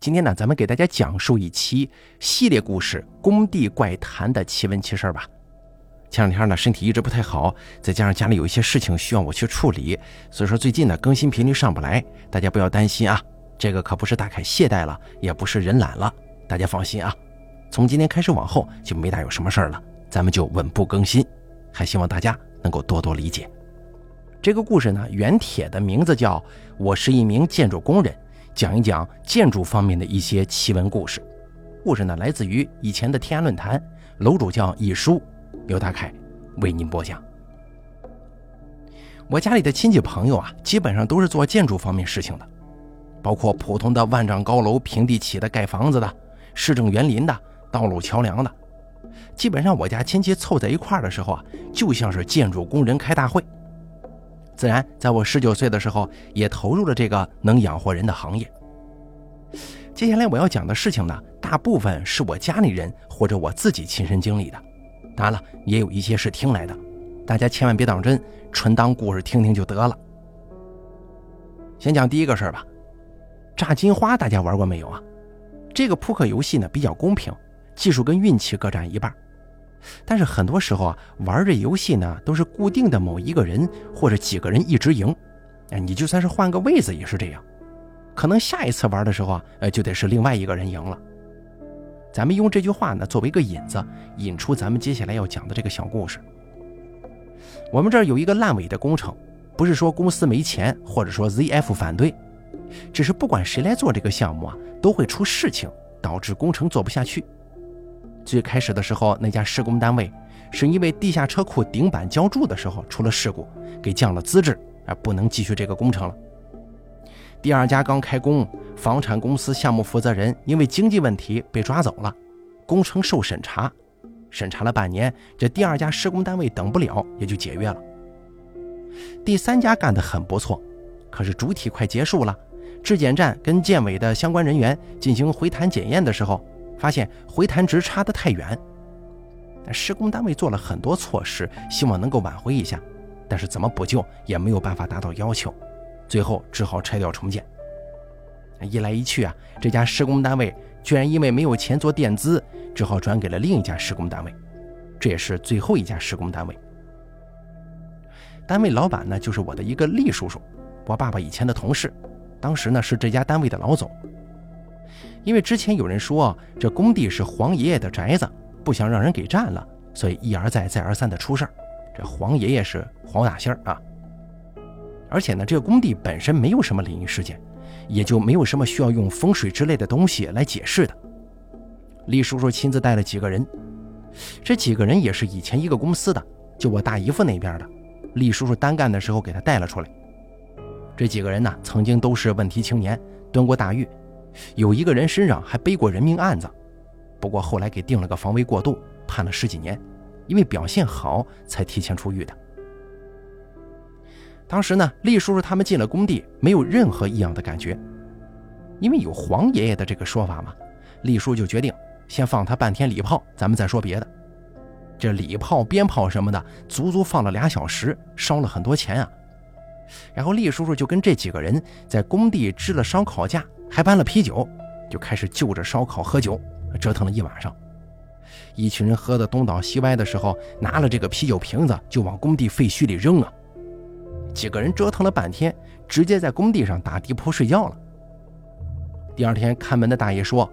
今天呢，咱们给大家讲述一期系列故事《工地怪谈》的奇闻奇事吧。前两天呢，身体一直不太好，再加上家里有一些事情需要我去处理，所以说最近呢更新频率上不来，大家不要担心啊。这个可不是大凯懈怠了，也不是人懒了，大家放心啊。从今天开始往后就没大有什么事儿了，咱们就稳步更新，还希望大家能够多多理解。这个故事呢，原帖的名字叫《我是一名建筑工人》。讲一讲建筑方面的一些奇闻故事。故事呢，来自于以前的天涯论坛，楼主叫一书，刘大凯为您播讲。我家里的亲戚朋友啊，基本上都是做建筑方面事情的，包括普通的万丈高楼平地起的盖房子的，市政园林的，道路桥梁的。基本上我家亲戚凑在一块儿的时候啊，就像是建筑工人开大会。自然，在我十九岁的时候，也投入了这个能养活人的行业。接下来我要讲的事情呢，大部分是我家里人或者我自己亲身经历的，当然了，也有一些是听来的，大家千万别当真，纯当故事听听就得了。先讲第一个事儿吧，炸金花，大家玩过没有啊？这个扑克游戏呢比较公平，技术跟运气各占一半。但是很多时候啊，玩这游戏呢，都是固定的某一个人或者几个人一直赢，哎，你就算是换个位子也是这样，可能下一次玩的时候啊，呃，就得是另外一个人赢了。咱们用这句话呢作为一个引子，引出咱们接下来要讲的这个小故事。我们这儿有一个烂尾的工程，不是说公司没钱，或者说 ZF 反对，只是不管谁来做这个项目啊，都会出事情，导致工程做不下去。最开始的时候，那家施工单位是因为地下车库顶板浇筑的时候出了事故，给降了资质，而不能继续这个工程了。第二家刚开工，房产公司项目负责人因为经济问题被抓走了，工程受审查，审查了半年，这第二家施工单位等不了，也就解约了。第三家干得很不错，可是主体快结束了，质检站跟建委的相关人员进行回弹检验的时候。发现回弹值差得太远，施工单位做了很多措施，希望能够挽回一下，但是怎么补救也没有办法达到要求，最后只好拆掉重建。一来一去啊，这家施工单位居然因为没有钱做垫资，只好转给了另一家施工单位，这也是最后一家施工单位。单位老板呢，就是我的一个厉叔叔，我爸爸以前的同事，当时呢是这家单位的老总。因为之前有人说这工地是黄爷爷的宅子，不想让人给占了，所以一而再再而三的出事儿。这黄爷爷是黄大仙儿啊，而且呢，这个工地本身没有什么灵异事件，也就没有什么需要用风水之类的东西来解释的。李叔叔亲自带了几个人，这几个人也是以前一个公司的，就我大姨夫那边的。李叔叔单干的时候给他带了出来。这几个人呢，曾经都是问题青年，蹲过大狱。有一个人身上还背过人命案子，不过后来给定了个防卫过度，判了十几年，因为表现好才提前出狱的。当时呢，厉叔叔他们进了工地，没有任何异样的感觉，因为有黄爷爷的这个说法嘛，厉叔就决定先放他半天礼炮，咱们再说别的。这礼炮、鞭炮什么的，足足放了俩小时，烧了很多钱啊。然后厉叔叔就跟这几个人在工地支了烧烤架。还搬了啤酒，就开始就着烧烤喝酒，折腾了一晚上。一群人喝得东倒西歪的时候，拿了这个啤酒瓶子就往工地废墟里扔啊！几个人折腾了半天，直接在工地上打地铺睡觉了。第二天看门的大爷说，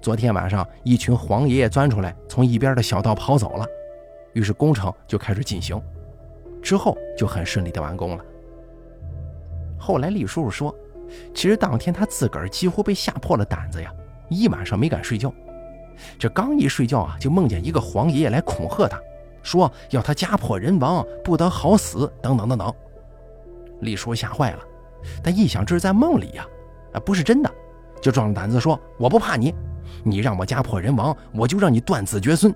昨天晚上一群黄爷爷钻出来，从一边的小道跑走了。于是工程就开始进行，之后就很顺利的完工了。后来李叔叔说。其实当天他自个儿几乎被吓破了胆子呀，一晚上没敢睡觉。这刚一睡觉啊，就梦见一个黄爷爷来恐吓他，说要他家破人亡，不得好死，等等等等。李叔吓坏了，但一想这是在梦里呀，啊不是真的，就壮着胆子说：“我不怕你，你让我家破人亡，我就让你断子绝孙。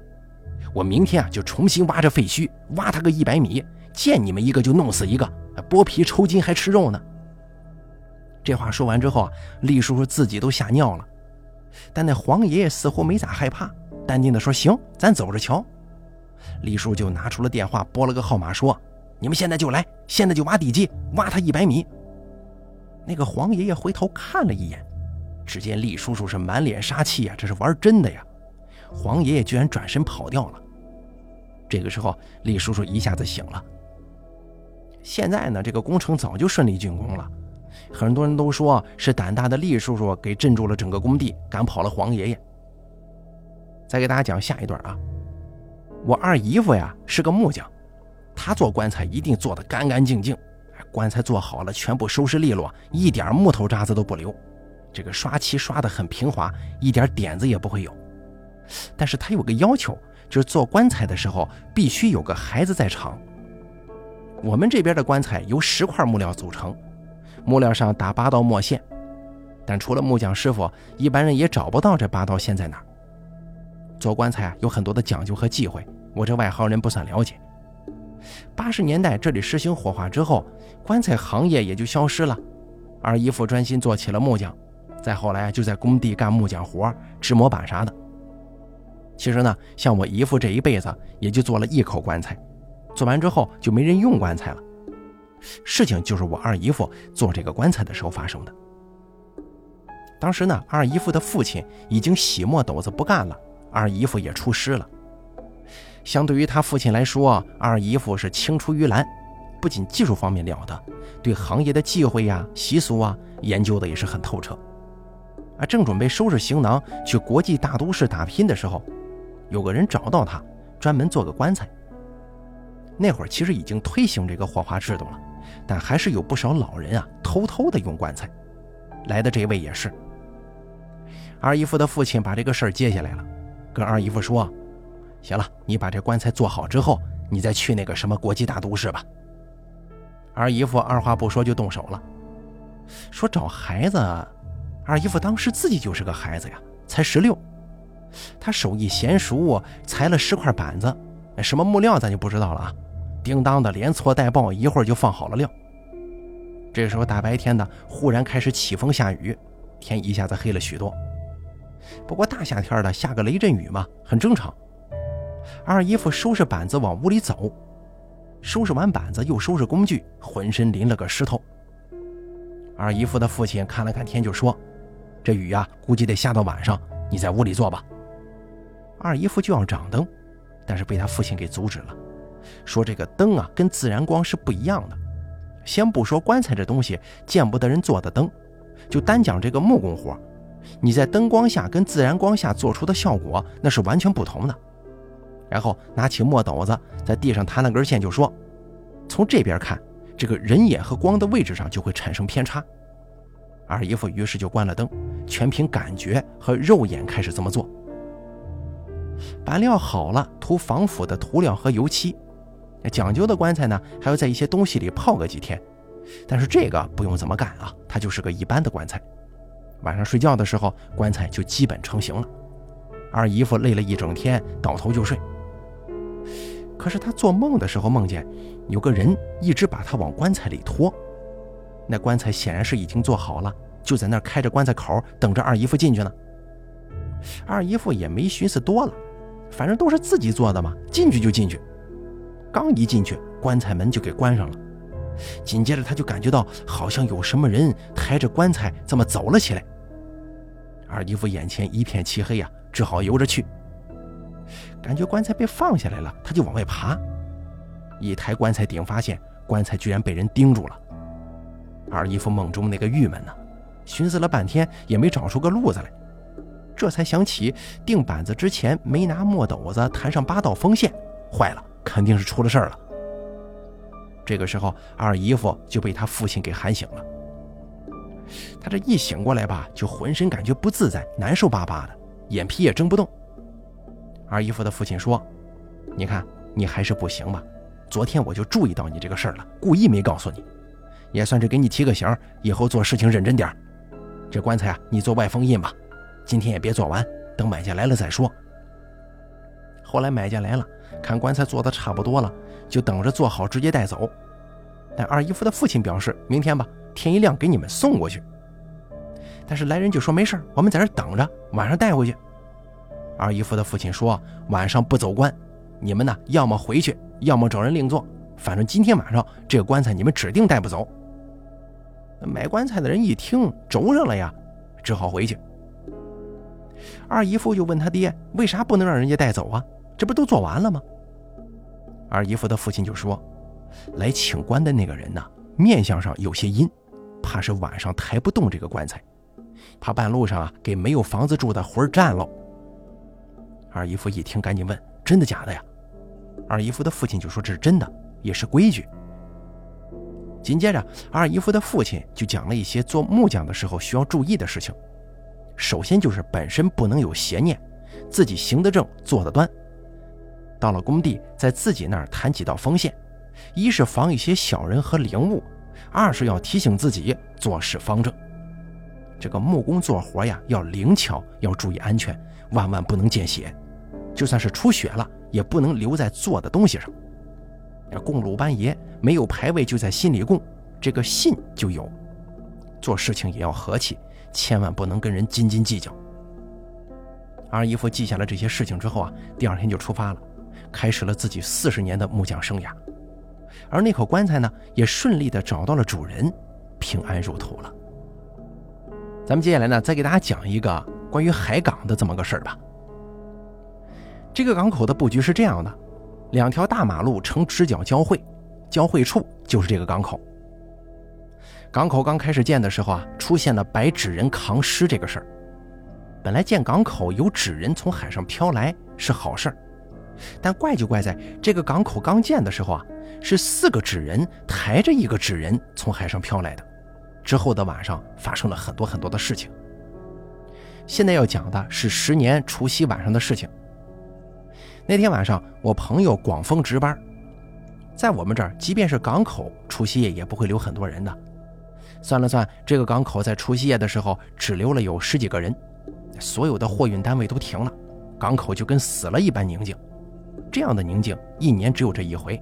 我明天啊就重新挖这废墟，挖他个一百米，见你们一个就弄死一个，剥皮抽筋还吃肉呢。”这话说完之后啊，厉叔叔自己都吓尿了，但那黄爷爷似乎没咋害怕，淡定的说：“行，咱走着瞧。”李叔就拿出了电话，拨了个号码，说：“你们现在就来，现在就挖地基，挖他一百米。”那个黄爷爷回头看了一眼，只见厉叔叔是满脸杀气呀，这是玩真的呀！黄爷爷居然转身跑掉了。这个时候，厉叔叔一下子醒了。现在呢，这个工程早就顺利竣工了，很多人都说是胆大的厉叔叔给镇住了整个工地，赶跑了黄爷爷。再给大家讲下一段啊，我二姨夫呀是个木匠，他做棺材一定做得干干净净，棺材做好了全部收拾利落，一点木头渣子都不留。这个刷漆刷得很平滑，一点点子也不会有。但是他有个要求，就是做棺材的时候必须有个孩子在场。我们这边的棺材由十块木料组成，木料上打八道墨线，但除了木匠师傅，一般人也找不到这八道线在哪。做棺材啊，有很多的讲究和忌讳，我这外行人不算了解。八十年代这里实行火化之后，棺材行业也就消失了，二姨夫专心做起了木匠。再后来就在工地干木匠活，制模板啥的。其实呢，像我姨夫这一辈子也就做了一口棺材，做完之后就没人用棺材了。事情就是我二姨夫做这个棺材的时候发生的。当时呢，二姨夫的父亲已经洗墨斗子不干了，二姨夫也出师了。相对于他父亲来说，二姨夫是青出于蓝，不仅技术方面了得，对行业的忌讳呀、习俗啊研究的也是很透彻。啊，正准备收拾行囊去国际大都市打拼的时候，有个人找到他，专门做个棺材。那会儿其实已经推行这个火化制度了，但还是有不少老人啊偷偷的用棺材。来的这位也是。二姨夫的父亲把这个事儿接下来了，跟二姨夫说：“行了，你把这棺材做好之后，你再去那个什么国际大都市吧。”二姨夫二话不说就动手了，说找孩子。二姨夫当时自己就是个孩子呀，才十六。他手艺娴熟，裁了十块板子，什么木料咱就不知道了啊。叮当的连搓带爆，一会儿就放好了料。这时候大白天的，忽然开始起风下雨，天一下子黑了许多。不过大夏天的下个雷阵雨嘛，很正常。二姨夫收拾板子往屋里走，收拾完板子又收拾工具，浑身淋了个湿透。二姨夫的父亲看了看天，就说。这雨呀，估计得下到晚上。你在屋里坐吧。二姨夫就要掌灯，但是被他父亲给阻止了，说这个灯啊跟自然光是不一样的。先不说棺材这东西见不得人做的灯，就单讲这个木工活，你在灯光下跟自然光下做出的效果那是完全不同的。然后拿起墨斗子在地上弹了根线，就说：“从这边看，这个人眼和光的位置上就会产生偏差。”二姨夫于是就关了灯，全凭感觉和肉眼开始这么做。板料好了，涂防腐的涂料和油漆。讲究的棺材呢，还要在一些东西里泡个几天。但是这个不用怎么干啊，它就是个一般的棺材。晚上睡觉的时候，棺材就基本成型了。二姨夫累了一整天，倒头就睡。可是他做梦的时候，梦见有个人一直把他往棺材里拖。那棺材显然是已经做好了，就在那儿开着棺材口，等着二姨夫进去呢。二姨夫也没寻思多了，反正都是自己做的嘛，进去就进去。刚一进去，棺材门就给关上了。紧接着他就感觉到好像有什么人抬着棺材这么走了起来。二姨夫眼前一片漆黑呀，只好游着去。感觉棺材被放下来了，他就往外爬，一抬棺材顶，发现棺材居然被人钉住了。二姨夫梦中那个郁闷呢，寻思了半天也没找出个路子来，这才想起钉板子之前没拿墨斗子弹上八道风线，坏了，肯定是出了事儿了。这个时候，二姨夫就被他父亲给喊醒了。他这一醒过来吧，就浑身感觉不自在，难受巴巴的，眼皮也睁不动。二姨夫的父亲说：“你看，你还是不行吧？昨天我就注意到你这个事儿了，故意没告诉你。”也算是给你提个醒，以后做事情认真点儿这棺材啊，你做外封印吧，今天也别做完，等买家来了再说。后来买家来了，看棺材做的差不多了，就等着做好直接带走。但二姨夫的父亲表示，明天吧，天一亮给你们送过去。但是来人就说没事我们在这等着，晚上带回去。二姨夫的父亲说，晚上不走棺，你们呢，要么回去，要么找人另做，反正今天晚上这个棺材你们指定带不走。买棺材的人一听，轴上了呀，只好回去。二姨夫就问他爹：“为啥不能让人家带走啊？这不都做完了吗？”二姨夫的父亲就说：“来请棺的那个人呢，面相上有些阴，怕是晚上抬不动这个棺材，怕半路上啊给没有房子住的魂占了。”二姨夫一听，赶紧问：“真的假的呀？”二姨夫的父亲就说：“这是真的，也是规矩。”紧接着，二姨夫的父亲就讲了一些做木匠的时候需要注意的事情。首先就是本身不能有邪念，自己行得正，坐得端。到了工地，在自己那儿弹几道风线，一是防一些小人和灵物，二是要提醒自己做事方正。这个木工做活呀，要灵巧，要注意安全，万万不能见血。就算是出血了，也不能留在做的东西上。供鲁班爷没有牌位，就在心里供，这个信就有。做事情也要和气。千万不能跟人斤斤计较。二姨夫记下了这些事情之后啊，第二天就出发了，开始了自己四十年的木匠生涯。而那口棺材呢，也顺利的找到了主人，平安入土了。咱们接下来呢，再给大家讲一个关于海港的这么个事儿吧。这个港口的布局是这样的：两条大马路呈直角交汇，交汇处就是这个港口。港口刚开始建的时候啊，出现了白纸人扛尸这个事儿。本来建港口有纸人从海上飘来是好事儿，但怪就怪在这个港口刚建的时候啊，是四个纸人抬着一个纸人从海上飘来的。之后的晚上发生了很多很多的事情。现在要讲的是十年除夕晚上的事情。那天晚上，我朋友广丰值班，在我们这儿，即便是港口除夕夜也不会留很多人的。算了算，这个港口在除夕夜的时候只留了有十几个人，所有的货运单位都停了，港口就跟死了一般宁静。这样的宁静一年只有这一回，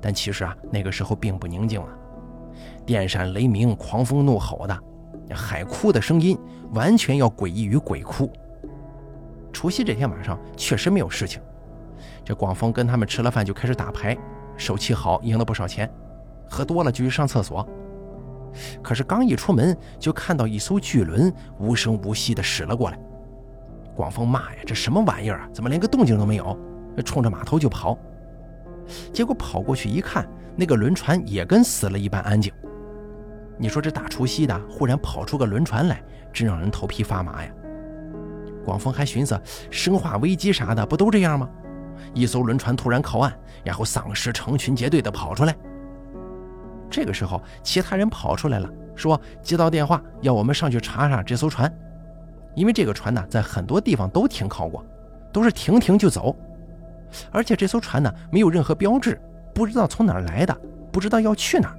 但其实啊，那个时候并不宁静啊，电闪雷鸣、狂风怒吼的，海哭的声音完全要诡异于鬼哭。除夕这天晚上确实没有事情，这广丰跟他们吃了饭就开始打牌，手气好，赢了不少钱，喝多了就去上厕所。可是刚一出门，就看到一艘巨轮无声无息地驶了过来。广丰骂呀：“这什么玩意儿啊？怎么连个动静都没有？”冲着码头就跑。结果跑过去一看，那个轮船也跟死了一般安静。你说这大除夕的，忽然跑出个轮船来，真让人头皮发麻呀！广丰还寻思，生化危机啥的不都这样吗？一艘轮船突然靠岸，然后丧尸成群结队的跑出来。这个时候，其他人跑出来了，说接到电话要我们上去查查这艘船，因为这个船呢，在很多地方都停靠过，都是停停就走，而且这艘船呢，没有任何标志，不知道从哪儿来的，不知道要去哪儿，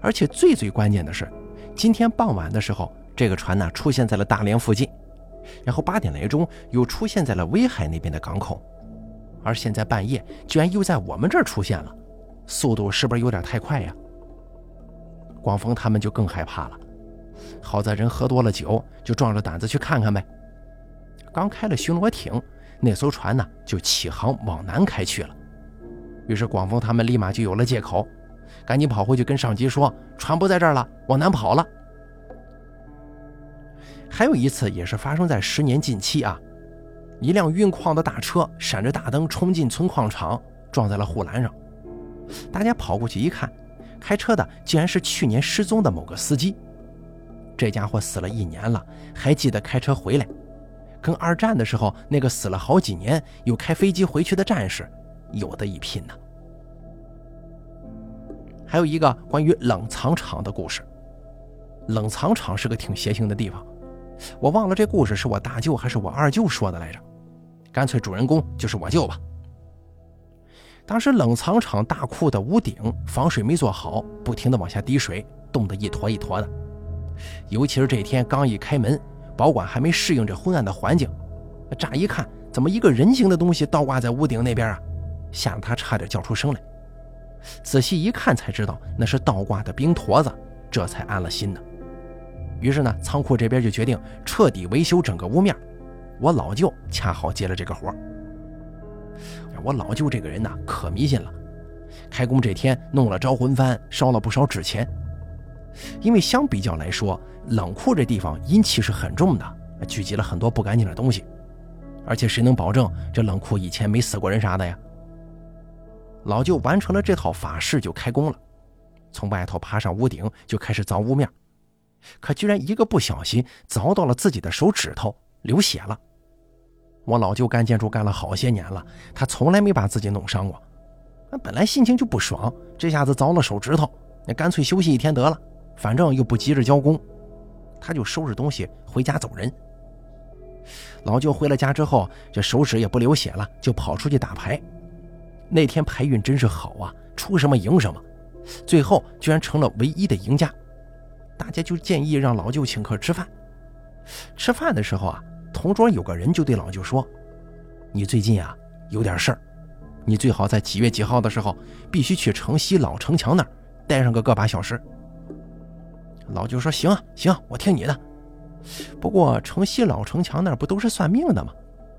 而且最最关键的是，今天傍晚的时候，这个船呢出现在了大连附近，然后八点来钟又出现在了威海那边的港口，而现在半夜居然又在我们这儿出现了。速度是不是有点太快呀？广丰他们就更害怕了。好在人喝多了酒，就壮着胆子去看看呗。刚开了巡逻艇，那艘船呢就起航往南开去了。于是广丰他们立马就有了借口，赶紧跑回去跟上级说：“船不在这儿了，往南跑了。”还有一次也是发生在十年近期啊，一辆运矿的大车闪着大灯冲进存矿场，撞在了护栏上。大家跑过去一看，开车的竟然是去年失踪的某个司机。这家伙死了一年了，还记得开车回来，跟二战的时候那个死了好几年又开飞机回去的战士有的一拼呢。还有一个关于冷藏厂的故事。冷藏厂是个挺邪性的地方，我忘了这故事是我大舅还是我二舅说的来着，干脆主人公就是我舅吧。当时冷藏厂大库的屋顶防水没做好，不停的往下滴水，冻得一坨一坨的。尤其是这天刚一开门，保管还没适应这昏暗的环境，乍一看怎么一个人形的东西倒挂在屋顶那边啊，吓得他差点叫出声来。仔细一看才知道那是倒挂的冰坨子，这才安了心呢。于是呢，仓库这边就决定彻底维修整个屋面。我老舅恰好接了这个活。我老舅这个人呐，可迷信了。开工这天弄了招魂幡，烧了不少纸钱。因为相比较来说，冷库这地方阴气是很重的，聚集了很多不干净的东西，而且谁能保证这冷库以前没死过人啥的呀？老舅完成了这套法事就开工了，从外头爬上屋顶就开始凿屋面，可居然一个不小心凿到了自己的手指头，流血了。我老舅干建筑干了好些年了，他从来没把自己弄伤过。本来心情就不爽，这下子凿了手指头，那干脆休息一天得了，反正又不急着交工，他就收拾东西回家走人。老舅回了家之后，这手指也不流血了，就跑出去打牌。那天牌运真是好啊，出什么赢什么，最后居然成了唯一的赢家。大家就建议让老舅请客吃饭。吃饭的时候啊。同桌有个人就对老舅说：“你最近啊有点事儿，你最好在几月几号的时候必须去城西老城墙那儿待上个个把小时。”老舅说：“行啊，行，我听你的。不过城西老城墙那儿不都是算命的吗？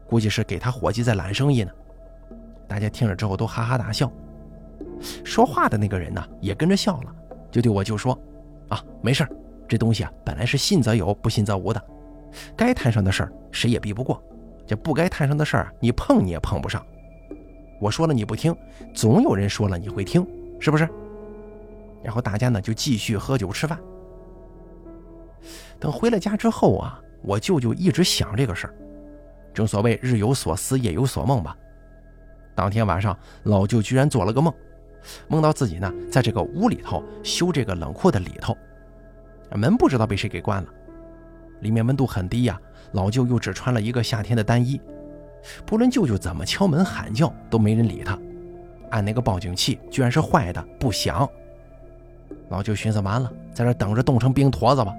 估计是给他伙计在揽生意呢。”大家听了之后都哈哈大笑。说话的那个人呢也跟着笑了，就对我舅说：“啊，没事这东西啊本来是信则有，不信则无的。”该摊上的事儿谁也避不过，这不该摊上的事儿你碰你也碰不上。我说了你不听，总有人说了你会听，是不是？然后大家呢就继续喝酒吃饭。等回了家之后啊，我舅舅一直想这个事儿，正所谓日有所思夜有所梦吧。当天晚上，老舅居然做了个梦，梦到自己呢在这个屋里头修这个冷库的里头，门不知道被谁给关了。里面温度很低呀，老舅又只穿了一个夏天的单衣，不论舅舅怎么敲门喊叫，都没人理他。按那个报警器，居然是坏的，不响。老舅寻思完了，在这等着冻成冰坨子吧。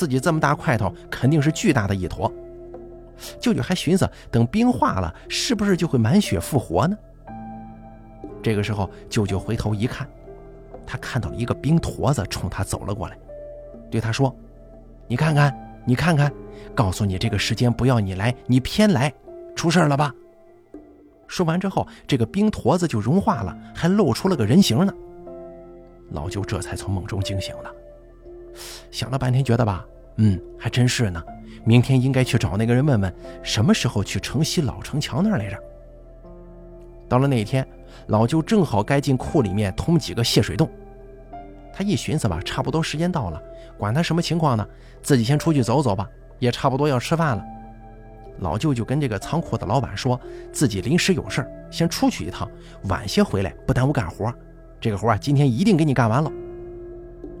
自己这么大块头，肯定是巨大的一坨。舅舅还寻思，等冰化了，是不是就会满血复活呢？这个时候，舅舅回头一看，他看到了一个冰坨子冲他走了过来，对他说：“你看看。”你看看，告诉你这个时间不要你来，你偏来，出事了吧？说完之后，这个冰坨子就融化了，还露出了个人形呢。老舅这才从梦中惊醒了，想了半天，觉得吧，嗯，还真是呢。明天应该去找那个人问问，什么时候去城西老城墙那儿来着。到了那天，老舅正好该进库里面通几个泄水洞。他一寻思吧，差不多时间到了，管他什么情况呢，自己先出去走走吧，也差不多要吃饭了。老舅就跟这个仓库的老板说，自己临时有事先出去一趟，晚些回来，不耽误干活。这个活啊，今天一定给你干完了。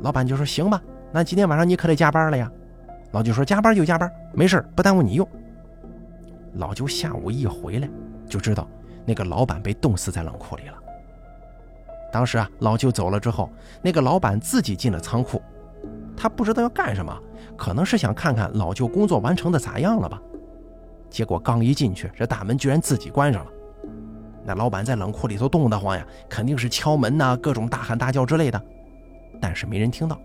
老板就说：“行吧，那今天晚上你可得加班了呀。”老舅说：“加班就加班，没事不耽误你用。”老舅下午一回来，就知道那个老板被冻死在冷库里了。当时啊，老舅走了之后，那个老板自己进了仓库，他不知道要干什么，可能是想看看老舅工作完成的咋样了吧。结果刚一进去，这大门居然自己关上了。那老板在冷库里头冻得慌呀，肯定是敲门呐，各种大喊大叫之类的，但是没人听到，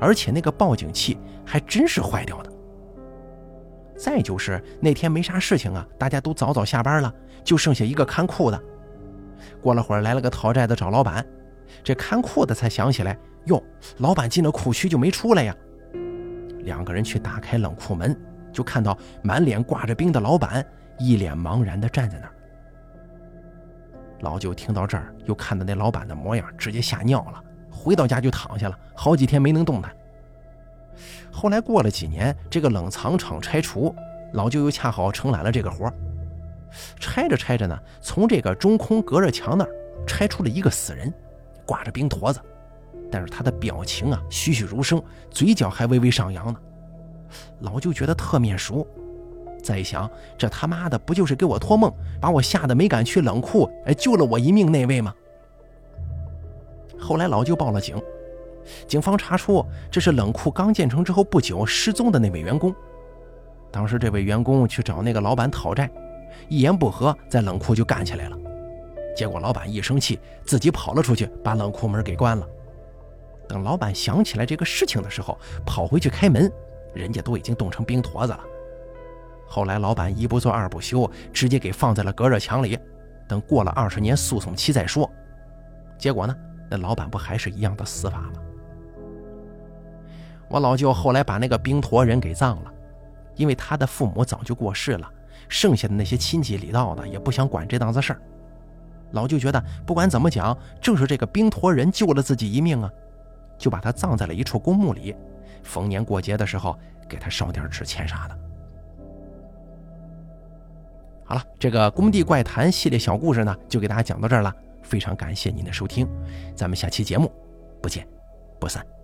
而且那个报警器还真是坏掉的。再就是那天没啥事情啊，大家都早早下班了，就剩下一个看库的。过了会儿，来了个讨债的找老板，这看库的才想起来，哟，老板进了库区就没出来呀。两个人去打开冷库门，就看到满脸挂着冰的老板，一脸茫然地站在那儿。老舅听到这儿，又看到那老板的模样，直接吓尿了，回到家就躺下了，好几天没能动弹。后来过了几年，这个冷藏厂拆除，老舅又恰好承揽了这个活儿。拆着拆着呢，从这个中空隔热墙那儿拆出了一个死人，挂着冰坨子，但是他的表情啊栩栩如生，嘴角还微微上扬呢。老舅觉得特面熟，再一想，这他妈的不就是给我托梦，把我吓得没敢去冷库，哎，救了我一命那位吗？后来老舅报了警，警方查出这是冷库刚建成之后不久失踪的那位员工。当时这位员工去找那个老板讨债。一言不合，在冷库就干起来了。结果老板一生气，自己跑了出去，把冷库门给关了。等老板想起来这个事情的时候，跑回去开门，人家都已经冻成冰坨子了。后来老板一不做二不休，直接给放在了隔热墙里，等过了二十年诉讼期再说。结果呢，那老板不还是一样的死法吗？我老舅后来把那个冰驼人给葬了，因为他的父母早就过世了，剩下的那些亲戚里道的也不想管这档子事儿。老舅觉得不管怎么讲，正是这个冰驼人救了自己一命啊，就把他葬在了一处公墓里，逢年过节的时候给他烧点纸钱啥的。好了，这个工地怪谈系列小故事呢，就给大家讲到这儿了。非常感谢您的收听，咱们下期节目不见不散。